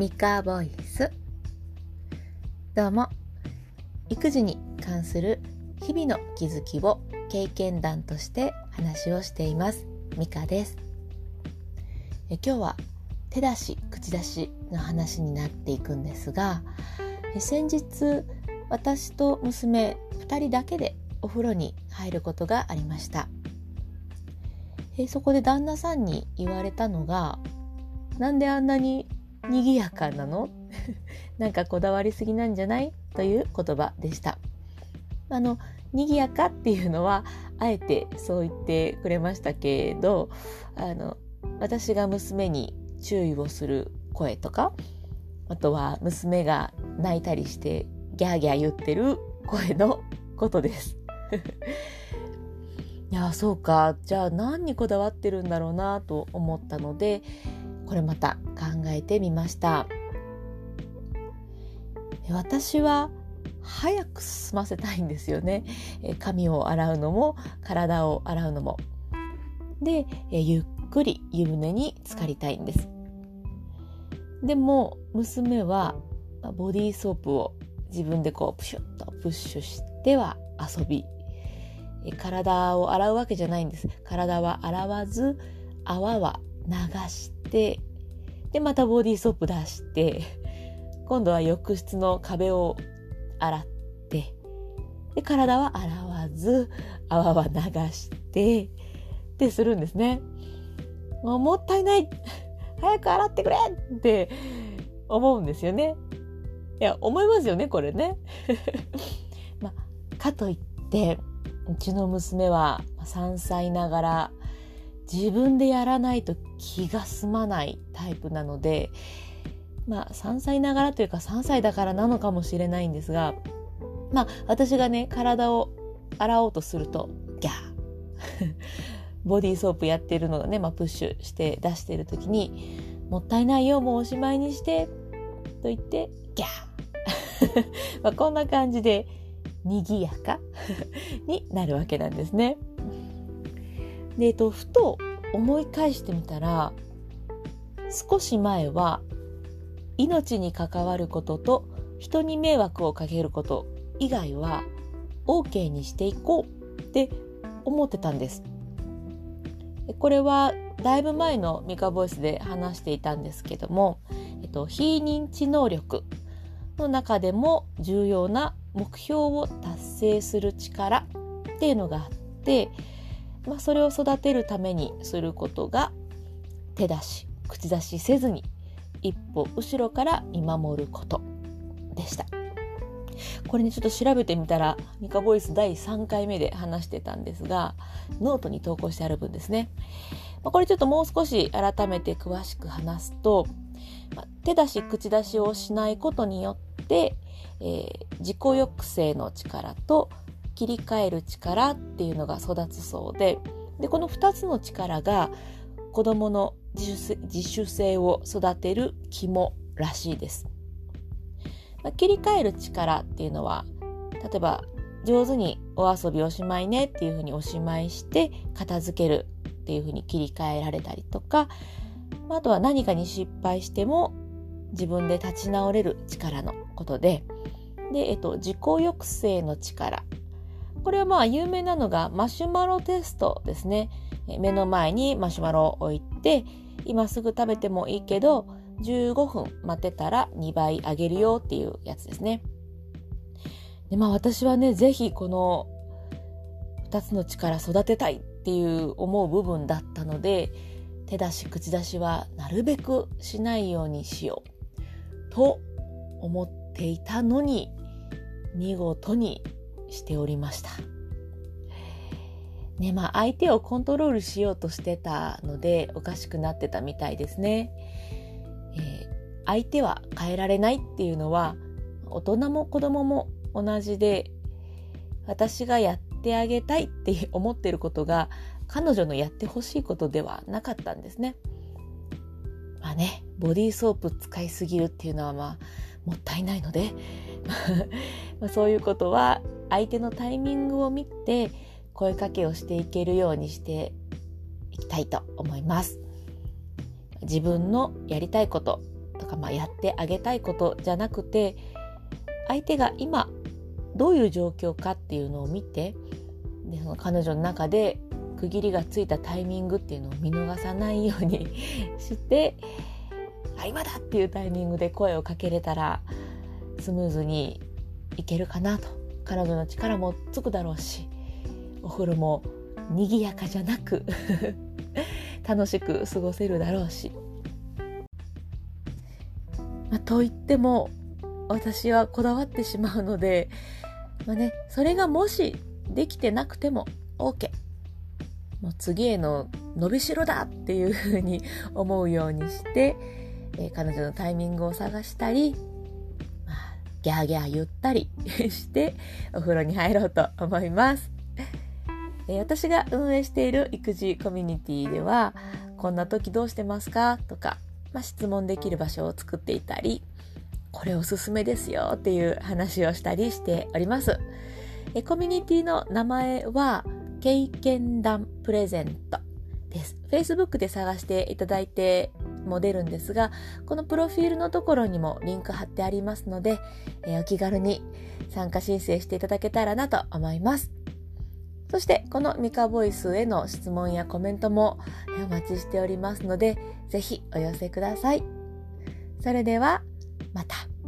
ミカボイス。どうも。育児に関する日々の気づきを経験談として話をしています。ミカです。え今日は手出し口出しの話になっていくんですが先日私と娘2人だけでお風呂に入ることがありました。えそこで旦那さんに言われたのがなんであんなに賑やかなの？なんかこだわりすぎなんじゃない？という言葉でした。あの賑やかっていうのはあえてそう言ってくれましたけどあの私が娘に注意をする声とかあとは娘が泣いたりしてギャーギャー言ってる声のことです。いやそうかじゃあ何にこだわってるんだろうなと思ったのでこれまた考えてみました。私は早く済ませたいんですよね。髪を洗うのも体を洗うのも。でゆっくり湯船に浸かりたいんです。でも娘はボディーソープを自分でこうプシュッとプッシュしては遊び。体を洗うわけじゃないんです。体は洗わず泡は流してでまたボディーソープ出して今度は浴室の壁を洗ってで体は洗わず泡は流してってするんですね。もうもったいない早く洗ってくれって思うんですよね。いや思いますよねこれね。まあかといってうちの娘は3歳ながら自分でやらないと気が済まないタイプなのでまあ3歳ながらというか3歳だからなのかもしれないんですがまあ私がね体を洗おうとするとギャー ボディーソープやってるのがね、まあ、プッシュして出してる時に「もったいないよもうおしまいにして」と言ってギャー まあこんな感じで賑やかになるわけなんですね。で、と、ふと思い返してみたら少し前は命に関わることと人に迷惑をかけること以外は OK にしていこうって思ってたんです。これはだいぶ前のミカボイスで話していたんですけども、えっと、非認知能力の中でも重要な目標を達成する力っていうのがあってまあ、それを育てるためにすることが手出し口出しせずに一歩後ろから見守ることでした。これねちょっと調べてみたらミカボイス第3回目で話してたんですがノートに投稿してある分ですね、まあ、これちょっともう少し改めて詳しく話すと、まあ、手出し口出しをしないことによって、えー、自己抑制の力と切り替える力っていうのが育つそうででこの2つの力が子どもの自主性を育てる肝らしいです。まあ、切り替える力っていうのは例えば上手にお遊びおしまいねっていうふうにおしまいして片付けるっていうふうに切り替えられたりとかあとは何かに失敗しても自分で立ち直れる力のことでで、えっと、自己抑制の力これはまあ有名なのがマシュマロテストですね。目の前にマシュマロを置いて、今すぐ食べてもいいけど、15分待ってたら2倍あげるよっていうやつですね。でまあ私はね、ぜひこの2つの力育てたいっていう思う部分だったので、手出し口出しはなるべくしないようにしようと思っていたのに、見事にしておりました。ね、まあ相手をコントロールしようとしてたのでおかしくなってたみたいですね。えー、相手は変えられないっていうのは大人も子供も同じで私がやってあげたいって思ってることが彼女のやってほしいことではなかったんですね。まあね、ボディーソープ使いすぎるっていうのはまあもったいないので まそういうことは相手のタイミングを見て声かけをしていけるようにしていきたいと思います。自分のやりたいこととか、まあ、やってあげたいことじゃなくて相手が今どういう状況かっていうのを見てでその彼女の中で区切りがついたタイミングっていうのを見逃さないようにしてあ今だっていうタイミングで声をかけれたらスムーズにいけるかなと彼女の力もつくだろうしお風呂も賑やかじゃなく 楽しく過ごせるだろうし。まあ、といっても私はこだわってしまうので、まあね、それがもしできてなくても OK。もう次への伸びしろだっていうふうに思うようにして、えー、彼女のタイミングを探したり、ギャーギャー言ったり してお風呂に入ろうと思います。私が運営している育児コミュニティでは、こんな時どうしてますか？とか、まあ、質問できる場所を作っていたり、これおすすめですよっていう話をしたりしております。コミュニティの名前は、経験談プレゼントです。Facebook で探していただいても出るんですが、このプロフィールのところにもリンク貼ってありますので、えー、お気軽に参加申請していただけたらなと思います。そしてこのミカボイスへの質問やコメントもお待ちしておりますので、ぜひお寄せください。それではまた。